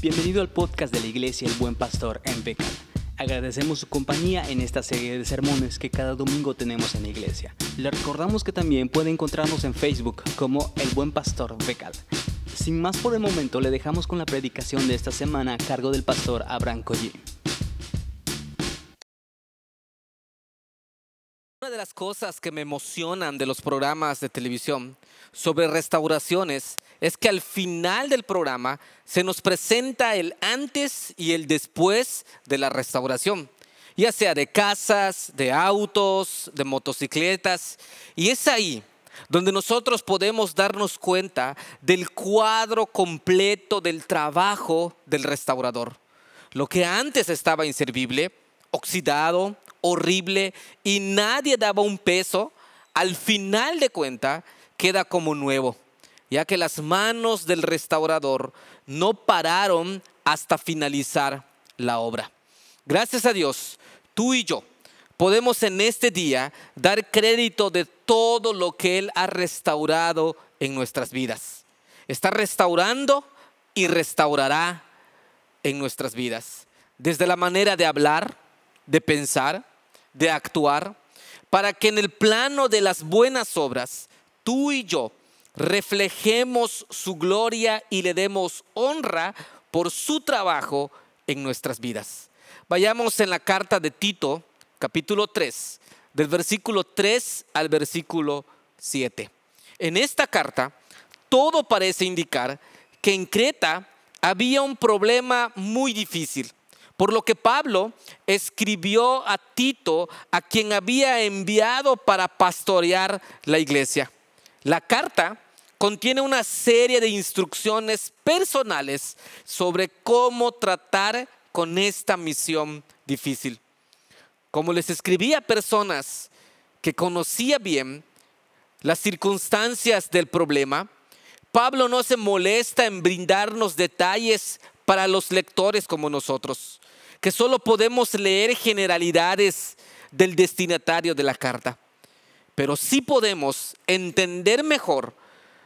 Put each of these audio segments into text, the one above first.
Bienvenido al podcast de la Iglesia El Buen Pastor en Becal. Agradecemos su compañía en esta serie de sermones que cada domingo tenemos en la iglesia. Le recordamos que también puede encontrarnos en Facebook como El Buen Pastor Becal. Sin más por el momento, le dejamos con la predicación de esta semana a cargo del pastor Abraham Collín. Una de las cosas que me emocionan de los programas de televisión sobre restauraciones es que al final del programa se nos presenta el antes y el después de la restauración, ya sea de casas, de autos, de motocicletas, y es ahí donde nosotros podemos darnos cuenta del cuadro completo del trabajo del restaurador. Lo que antes estaba inservible, oxidado, horrible y nadie daba un peso, al final de cuenta queda como nuevo, ya que las manos del restaurador no pararon hasta finalizar la obra. Gracias a Dios, tú y yo podemos en este día dar crédito de todo lo que Él ha restaurado en nuestras vidas. Está restaurando y restaurará en nuestras vidas. Desde la manera de hablar, de pensar, de actuar, para que en el plano de las buenas obras, tú y yo reflejemos su gloria y le demos honra por su trabajo en nuestras vidas. Vayamos en la carta de Tito, capítulo 3, del versículo 3 al versículo 7. En esta carta, todo parece indicar que en Creta había un problema muy difícil por lo que Pablo escribió a Tito, a quien había enviado para pastorear la iglesia. La carta contiene una serie de instrucciones personales sobre cómo tratar con esta misión difícil. Como les escribía a personas que conocía bien las circunstancias del problema, Pablo no se molesta en brindarnos detalles para los lectores como nosotros que solo podemos leer generalidades del destinatario de la carta, pero sí podemos entender mejor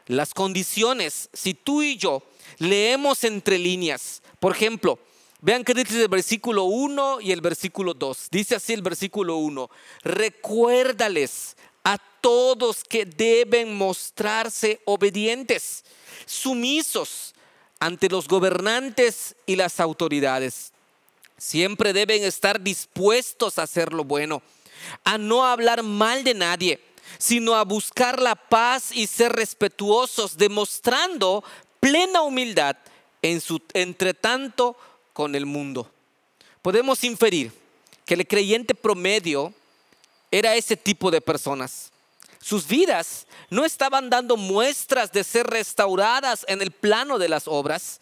las condiciones si tú y yo leemos entre líneas. Por ejemplo, vean que dice el versículo 1 y el versículo 2. Dice así el versículo 1, recuérdales a todos que deben mostrarse obedientes, sumisos ante los gobernantes y las autoridades Siempre deben estar dispuestos a hacer lo bueno, a no hablar mal de nadie, sino a buscar la paz y ser respetuosos, demostrando plena humildad en su entretanto con el mundo. Podemos inferir que el creyente promedio era ese tipo de personas. Sus vidas no estaban dando muestras de ser restauradas en el plano de las obras,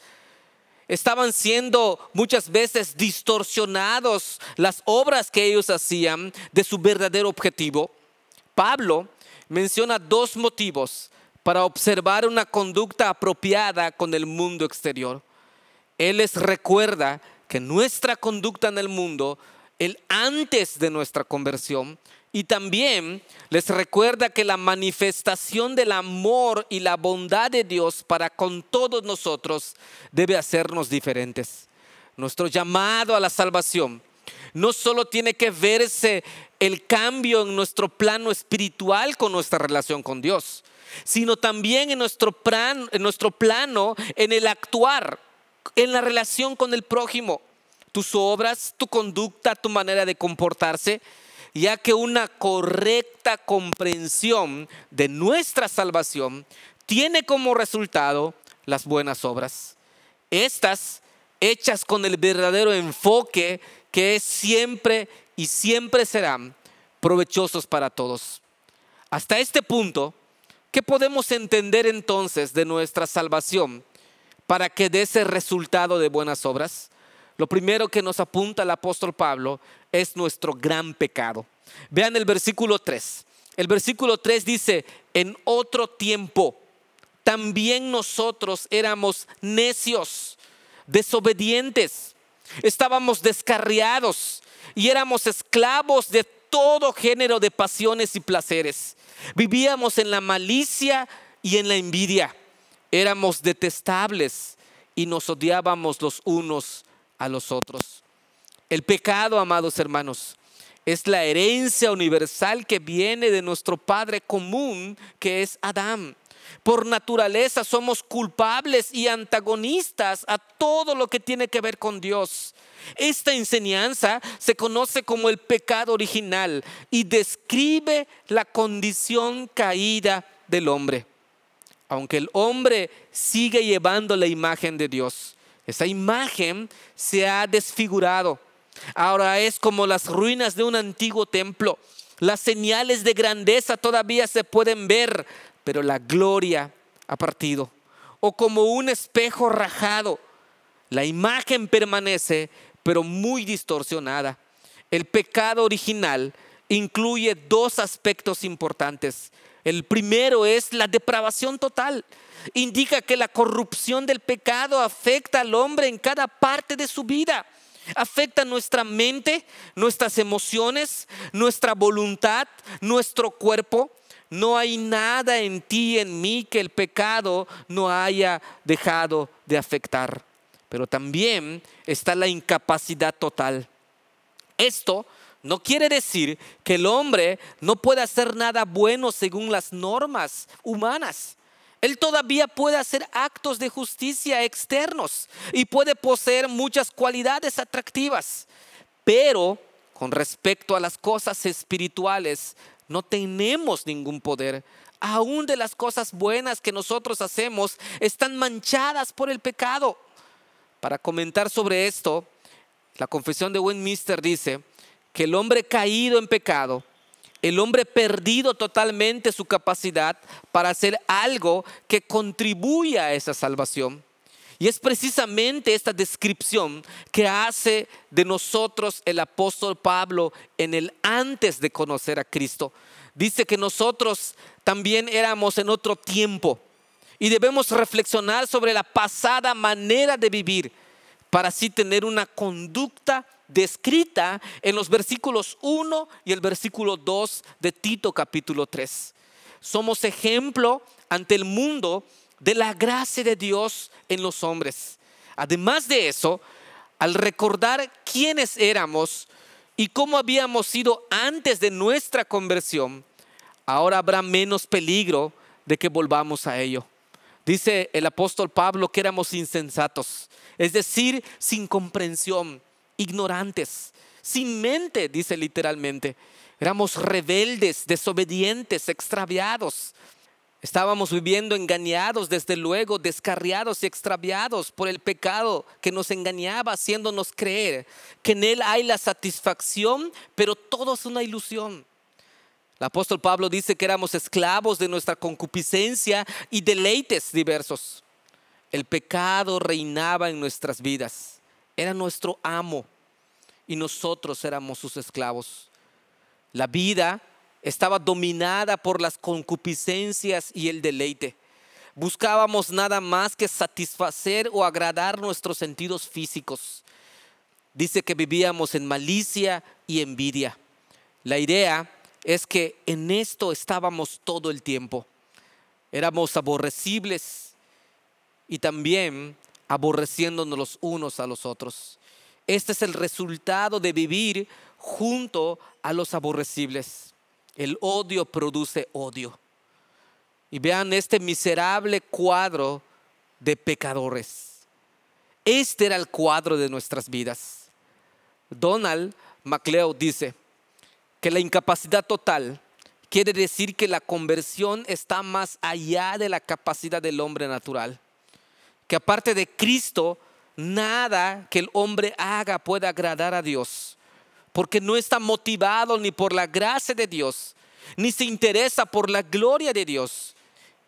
estaban siendo muchas veces distorsionados las obras que ellos hacían de su verdadero objetivo. Pablo menciona dos motivos para observar una conducta apropiada con el mundo exterior. Él les recuerda que nuestra conducta en el mundo, el antes de nuestra conversión, y también les recuerda que la manifestación del amor y la bondad de Dios para con todos nosotros debe hacernos diferentes. Nuestro llamado a la salvación no solo tiene que verse el cambio en nuestro plano espiritual con nuestra relación con Dios, sino también en nuestro, en nuestro plano, en el actuar, en la relación con el prójimo. Tus obras, tu conducta, tu manera de comportarse ya que una correcta comprensión de nuestra salvación tiene como resultado las buenas obras. Estas hechas con el verdadero enfoque que es siempre y siempre serán provechosos para todos. Hasta este punto, ¿qué podemos entender entonces de nuestra salvación para que dé ese resultado de buenas obras? Lo primero que nos apunta el apóstol Pablo es nuestro gran pecado. Vean el versículo 3. El versículo 3 dice, en otro tiempo también nosotros éramos necios, desobedientes, estábamos descarriados y éramos esclavos de todo género de pasiones y placeres. Vivíamos en la malicia y en la envidia. Éramos detestables y nos odiábamos los unos a los otros. El pecado, amados hermanos, es la herencia universal que viene de nuestro Padre común, que es Adán. Por naturaleza somos culpables y antagonistas a todo lo que tiene que ver con Dios. Esta enseñanza se conoce como el pecado original y describe la condición caída del hombre. Aunque el hombre sigue llevando la imagen de Dios, esa imagen se ha desfigurado. Ahora es como las ruinas de un antiguo templo. Las señales de grandeza todavía se pueden ver, pero la gloria ha partido. O como un espejo rajado, la imagen permanece, pero muy distorsionada. El pecado original incluye dos aspectos importantes. El primero es la depravación total. Indica que la corrupción del pecado afecta al hombre en cada parte de su vida. Afecta nuestra mente, nuestras emociones, nuestra voluntad, nuestro cuerpo. No hay nada en ti, en mí, que el pecado no haya dejado de afectar. Pero también está la incapacidad total. Esto no quiere decir que el hombre no pueda hacer nada bueno según las normas humanas. Él todavía puede hacer actos de justicia externos y puede poseer muchas cualidades atractivas. Pero con respecto a las cosas espirituales, no tenemos ningún poder. Aún de las cosas buenas que nosotros hacemos están manchadas por el pecado. Para comentar sobre esto, la confesión de Westminster dice que el hombre caído en pecado el hombre perdido totalmente su capacidad para hacer algo que contribuya a esa salvación. Y es precisamente esta descripción que hace de nosotros el apóstol Pablo en el antes de conocer a Cristo. Dice que nosotros también éramos en otro tiempo y debemos reflexionar sobre la pasada manera de vivir para así tener una conducta descrita en los versículos 1 y el versículo 2 de Tito capítulo 3. Somos ejemplo ante el mundo de la gracia de Dios en los hombres. Además de eso, al recordar quiénes éramos y cómo habíamos sido antes de nuestra conversión, ahora habrá menos peligro de que volvamos a ello. Dice el apóstol Pablo que éramos insensatos, es decir, sin comprensión, ignorantes, sin mente, dice literalmente. Éramos rebeldes, desobedientes, extraviados. Estábamos viviendo engañados, desde luego, descarriados y extraviados por el pecado que nos engañaba, haciéndonos creer que en Él hay la satisfacción, pero todo es una ilusión. El apóstol Pablo dice que éramos esclavos de nuestra concupiscencia y deleites diversos. El pecado reinaba en nuestras vidas era nuestro amo y nosotros éramos sus esclavos. La vida estaba dominada por las concupiscencias y el deleite. Buscábamos nada más que satisfacer o agradar nuestros sentidos físicos. Dice que vivíamos en malicia y envidia. La idea es que en esto estábamos todo el tiempo. Éramos aborrecibles y también aborreciéndonos los unos a los otros. Este es el resultado de vivir junto a los aborrecibles. El odio produce odio. Y vean este miserable cuadro de pecadores. Este era el cuadro de nuestras vidas. Donald MacLeod dice que la incapacidad total quiere decir que la conversión está más allá de la capacidad del hombre natural que aparte de Cristo, nada que el hombre haga puede agradar a Dios, porque no está motivado ni por la gracia de Dios, ni se interesa por la gloria de Dios.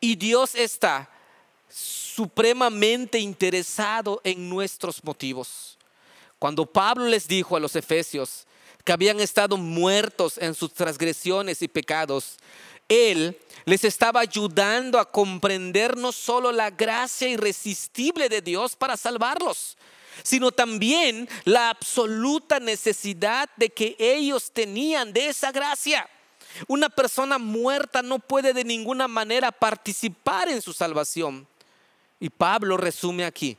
Y Dios está supremamente interesado en nuestros motivos. Cuando Pablo les dijo a los efesios que habían estado muertos en sus transgresiones y pecados, él les estaba ayudando a comprender no solo la gracia irresistible de Dios para salvarlos, sino también la absoluta necesidad de que ellos tenían de esa gracia. Una persona muerta no puede de ninguna manera participar en su salvación. Y Pablo resume aquí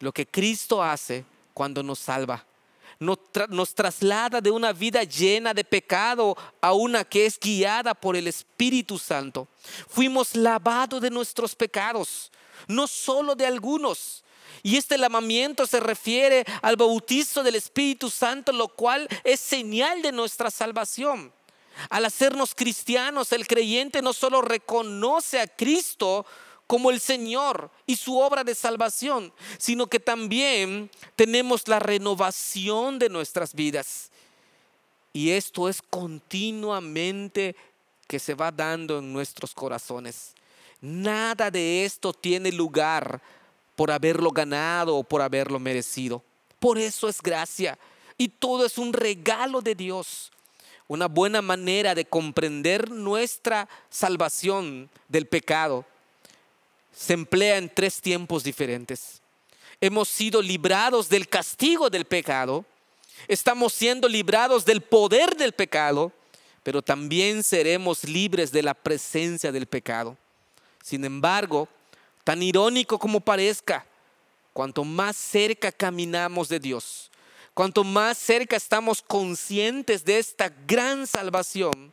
lo que Cristo hace cuando nos salva. Nos, traslada de una vida llena de pecado a una que es guiada por el Espíritu Santo. Fuimos lavados de nuestros pecados, no solo de algunos. Y este lavamiento se refiere al bautizo del Espíritu Santo, lo cual es señal de nuestra salvación. Al hacernos cristianos, el creyente no solo reconoce a Cristo como el Señor y su obra de salvación, sino que también tenemos la renovación de nuestras vidas. Y esto es continuamente que se va dando en nuestros corazones. Nada de esto tiene lugar por haberlo ganado o por haberlo merecido. Por eso es gracia. Y todo es un regalo de Dios. Una buena manera de comprender nuestra salvación del pecado se emplea en tres tiempos diferentes. Hemos sido librados del castigo del pecado, estamos siendo librados del poder del pecado, pero también seremos libres de la presencia del pecado. Sin embargo, tan irónico como parezca, cuanto más cerca caminamos de Dios, cuanto más cerca estamos conscientes de esta gran salvación,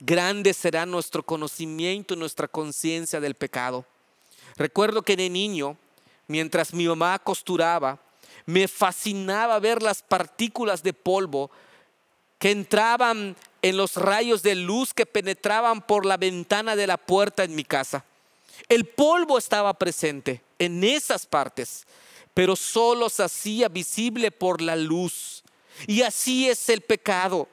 grande será nuestro conocimiento y nuestra conciencia del pecado. Recuerdo que de niño, mientras mi mamá costuraba, me fascinaba ver las partículas de polvo que entraban en los rayos de luz que penetraban por la ventana de la puerta en mi casa. El polvo estaba presente en esas partes, pero solo se hacía visible por la luz. Y así es el pecado.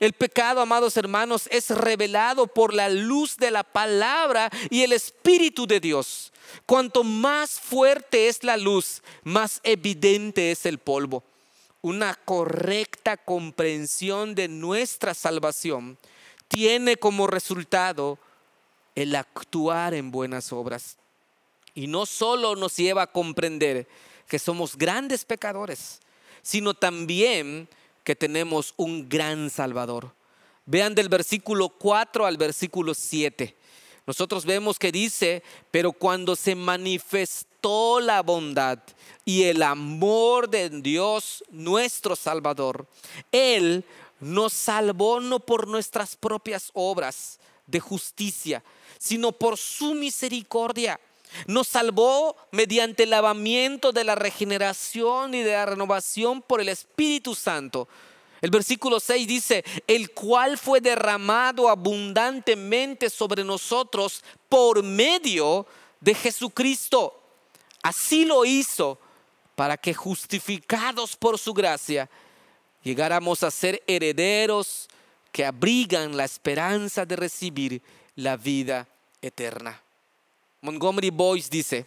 El pecado, amados hermanos, es revelado por la luz de la palabra y el Espíritu de Dios. Cuanto más fuerte es la luz, más evidente es el polvo. Una correcta comprensión de nuestra salvación tiene como resultado el actuar en buenas obras. Y no solo nos lleva a comprender que somos grandes pecadores, sino también que tenemos un gran Salvador. Vean del versículo 4 al versículo 7. Nosotros vemos que dice, pero cuando se manifestó la bondad y el amor de Dios, nuestro Salvador, Él nos salvó no por nuestras propias obras de justicia, sino por su misericordia. Nos salvó mediante el lavamiento de la regeneración y de la renovación por el Espíritu Santo el versículo 6 dice, el cual fue derramado abundantemente sobre nosotros por medio de Jesucristo. Así lo hizo para que justificados por su gracia llegáramos a ser herederos que abrigan la esperanza de recibir la vida eterna. Montgomery Boyce dice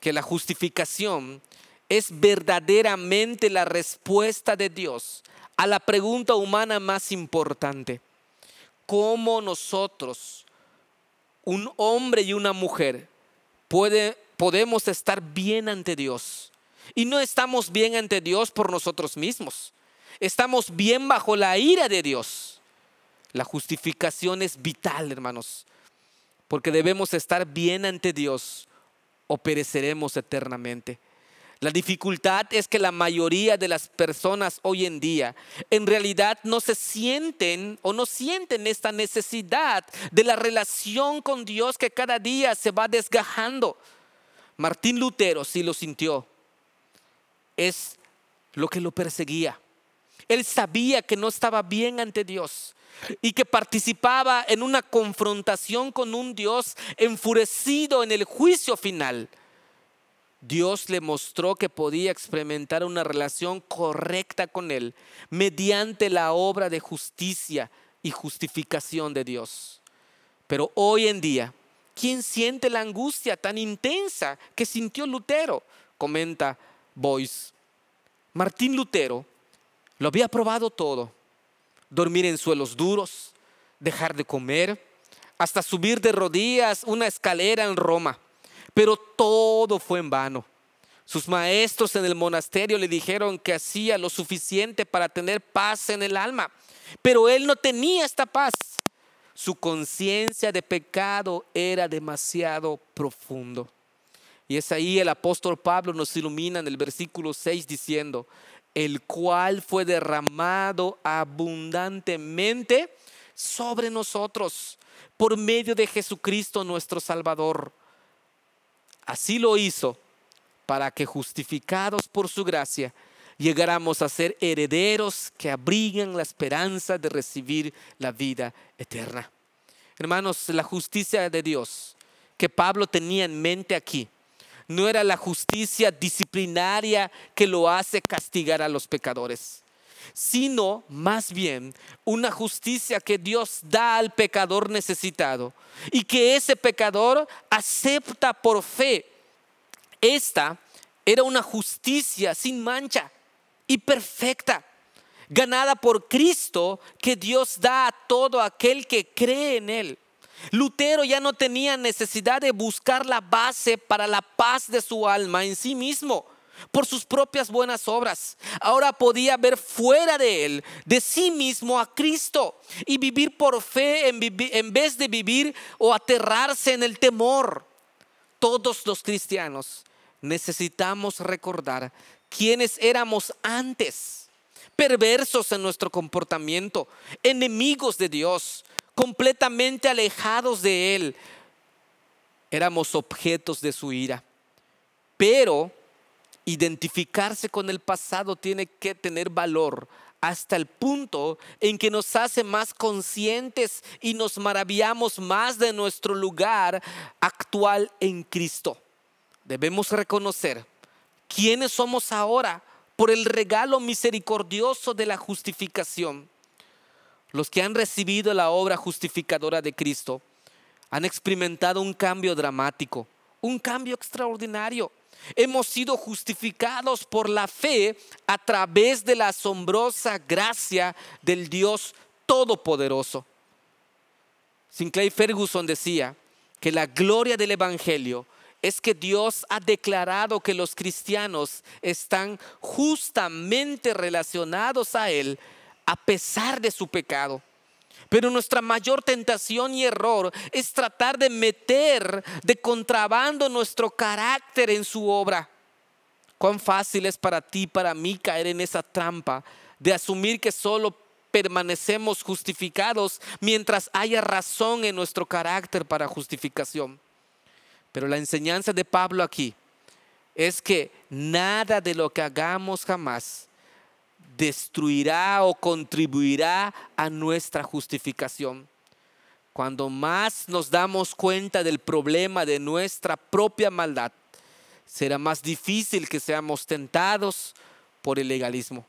que la justificación es verdaderamente la respuesta de Dios a la pregunta humana más importante. ¿Cómo nosotros, un hombre y una mujer, puede, podemos estar bien ante Dios? Y no estamos bien ante Dios por nosotros mismos. Estamos bien bajo la ira de Dios. La justificación es vital, hermanos, porque debemos estar bien ante Dios o pereceremos eternamente. La dificultad es que la mayoría de las personas hoy en día en realidad no se sienten o no sienten esta necesidad de la relación con Dios que cada día se va desgajando. Martín Lutero sí lo sintió. Es lo que lo perseguía. Él sabía que no estaba bien ante Dios y que participaba en una confrontación con un Dios enfurecido en el juicio final. Dios le mostró que podía experimentar una relación correcta con Él mediante la obra de justicia y justificación de Dios. Pero hoy en día, ¿quién siente la angustia tan intensa que sintió Lutero? Comenta Boyce. Martín Lutero lo había probado todo. Dormir en suelos duros, dejar de comer, hasta subir de rodillas una escalera en Roma pero todo fue en vano. Sus maestros en el monasterio le dijeron que hacía lo suficiente para tener paz en el alma, pero él no tenía esta paz. Su conciencia de pecado era demasiado profundo. Y es ahí el apóstol Pablo nos ilumina en el versículo 6 diciendo, el cual fue derramado abundantemente sobre nosotros por medio de Jesucristo nuestro Salvador. Así lo hizo para que justificados por su gracia llegáramos a ser herederos que abrigan la esperanza de recibir la vida eterna. Hermanos, la justicia de Dios que Pablo tenía en mente aquí no era la justicia disciplinaria que lo hace castigar a los pecadores, sino más bien una justicia que Dios da al pecador necesitado y que ese pecador acepta por fe. Esta era una justicia sin mancha y perfecta, ganada por Cristo que Dios da a todo aquel que cree en Él. Lutero ya no tenía necesidad de buscar la base para la paz de su alma en sí mismo por sus propias buenas obras. Ahora podía ver fuera de él, de sí mismo, a Cristo y vivir por fe en, en, vez de vivir o aterrarse en el temor. Todos los cristianos necesitamos recordar quiénes éramos antes, perversos en nuestro comportamiento, enemigos de Dios, completamente alejados de Él. Éramos objetos de su ira. Pero identificarse con el pasado tiene que tener valor hasta el punto en que nos hace más conscientes y nos maravillamos más de nuestro lugar actual en Cristo. Debemos reconocer quiénes somos ahora por el regalo misericordioso de la justificación. Los que han recibido la obra justificadora de Cristo han experimentado un cambio dramático, un cambio extraordinario. Hemos sido justificados por la fe a través de la asombrosa gracia del Dios Todopoderoso. Sinclair Ferguson decía que la gloria del Evangelio es que Dios ha declarado que los cristianos están justamente relacionados a Él a pesar de su pecado. Pero nuestra mayor tentación y error es tratar de meter de contrabando nuestro carácter en su obra. Cuán fácil es para ti, para mí, caer en esa trampa de asumir que solo permanecemos justificados mientras haya razón en nuestro carácter para justificación. Pero la enseñanza de Pablo aquí es que nada de lo que hagamos jamás destruirá o contribuirá a nuestra justificación. Cuando más nos damos cuenta del problema de nuestra propia maldad, será más difícil que seamos tentados por el legalismo.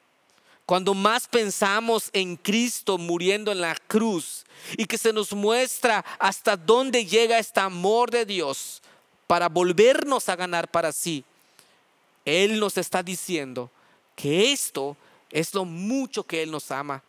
Cuando más pensamos en Cristo muriendo en la cruz y que se nos muestra hasta dónde llega este amor de Dios para volvernos a ganar para sí, Él nos está diciendo que esto es lo mucho que Él nos ama.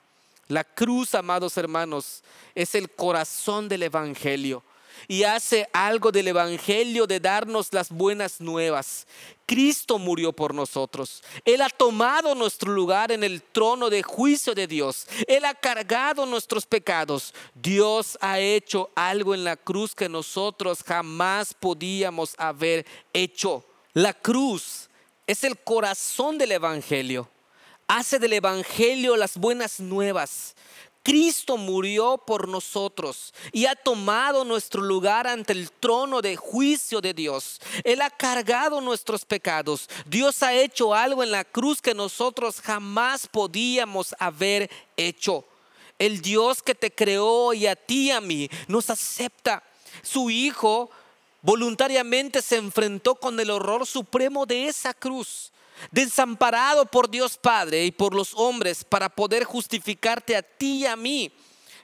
La cruz, amados hermanos, es el corazón del Evangelio y hace algo del Evangelio de darnos las buenas nuevas. Cristo murió por nosotros. Él ha tomado nuestro lugar en el trono de juicio de Dios. Él ha cargado nuestros pecados. Dios ha hecho algo en la cruz que nosotros jamás podíamos haber hecho. La cruz es el corazón del Evangelio hace del Evangelio las buenas nuevas. Cristo murió por nosotros y ha tomado nuestro lugar ante el trono de juicio de Dios. Él ha cargado nuestros pecados. Dios ha hecho algo en la cruz que nosotros jamás podíamos haber hecho. El Dios que te creó y a ti y a mí nos acepta. Su Hijo voluntariamente se enfrentó con el horror supremo de esa cruz desamparado por Dios Padre y por los hombres para poder justificarte a ti y a mí.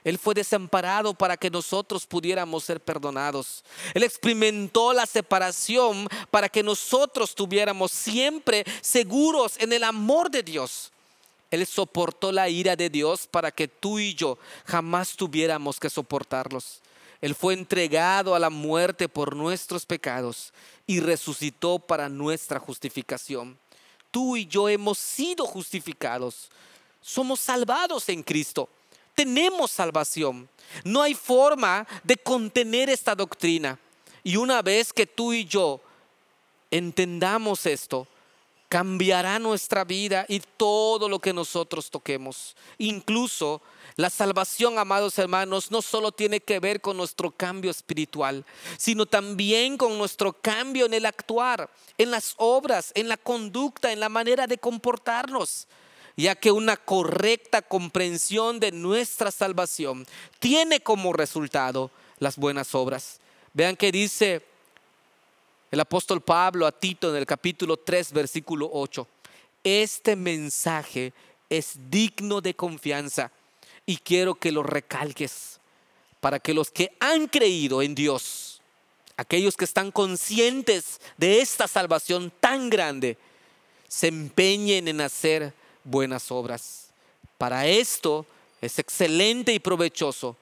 Él fue desamparado para que nosotros pudiéramos ser perdonados. Él experimentó la separación para que nosotros tuviéramos siempre seguros en el amor de Dios. Él soportó la ira de Dios para que tú y yo jamás tuviéramos que soportarlos. Él fue entregado a la muerte por nuestros pecados y resucitó para nuestra justificación tú y yo hemos sido justificados. Somos salvados en Cristo. Tenemos salvación. No hay forma de contener esta doctrina. Y una vez que tú y yo entendamos esto, cambiará nuestra vida y todo lo que nosotros toquemos. Incluso la salvación, amados hermanos, no solo tiene que ver con nuestro cambio espiritual, sino también con nuestro cambio en el actuar, en las obras, en la conducta, en la manera de comportarnos ya que una correcta comprensión de nuestra salvación tiene como resultado las buenas obras. Vean que dice el apóstol Pablo a Tito en el capítulo 3, versículo 8. Este mensaje es digno de confianza y quiero que lo recalques para que los que han creído en Dios, aquellos que están conscientes de esta salvación tan grande, se empeñen en hacer buenas obras. Para esto es excelente y provechoso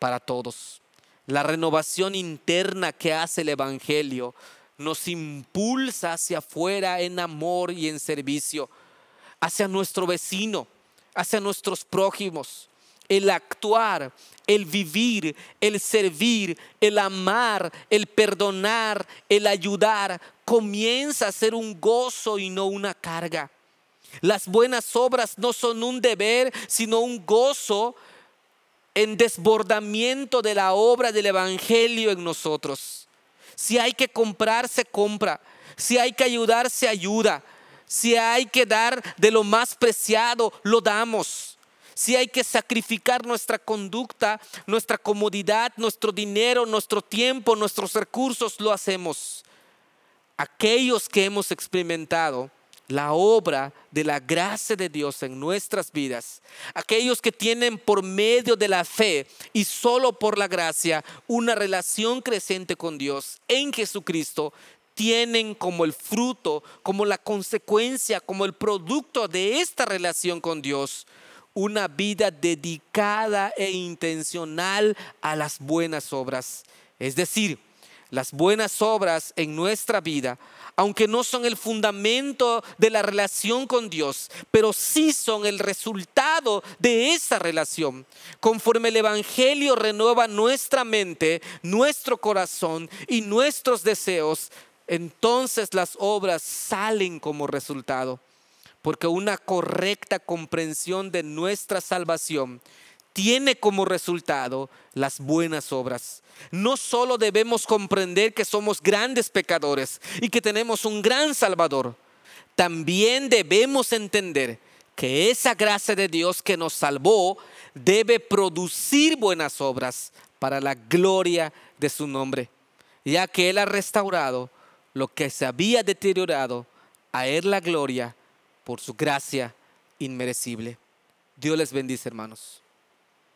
para todos. La renovación interna que hace el Evangelio nos impulsa hacia afuera en amor y en servicio, hacia nuestro vecino, hacia nuestros prójimos. El actuar, el vivir, el servir, el amar, el perdonar, el ayudar, comienza a ser un gozo y no una carga. Las buenas obras no son un deber, sino un gozo en desbordamiento de la obra del Evangelio en nosotros. Si hay que comprar, se compra. Si hay que ayudar, se ayuda. Si hay que dar de lo más preciado, lo damos. Si hay que sacrificar nuestra conducta, nuestra comodidad, nuestro dinero, nuestro tiempo, nuestros recursos, lo hacemos. Aquellos que hemos experimentado la obra de la gracia de Dios en nuestras vidas. Aquellos que tienen por medio de la fe y solo por la gracia una relación creciente con Dios en Jesucristo, tienen como el fruto, como la consecuencia, como el producto de esta relación con Dios, una vida dedicada e intencional a las buenas obras. Es decir, las buenas obras en nuestra vida, aunque no son el fundamento de la relación con Dios, pero sí son el resultado de esa relación. Conforme el Evangelio renueva nuestra mente, nuestro corazón y nuestros deseos, entonces las obras salen como resultado. Porque una correcta comprensión de nuestra salvación tiene como resultado las buenas obras. No solo debemos comprender que somos grandes pecadores y que tenemos un gran Salvador, también debemos entender que esa gracia de Dios que nos salvó debe producir buenas obras para la gloria de su nombre, ya que Él ha restaurado lo que se había deteriorado, a Él la gloria por su gracia inmerecible. Dios les bendice, hermanos.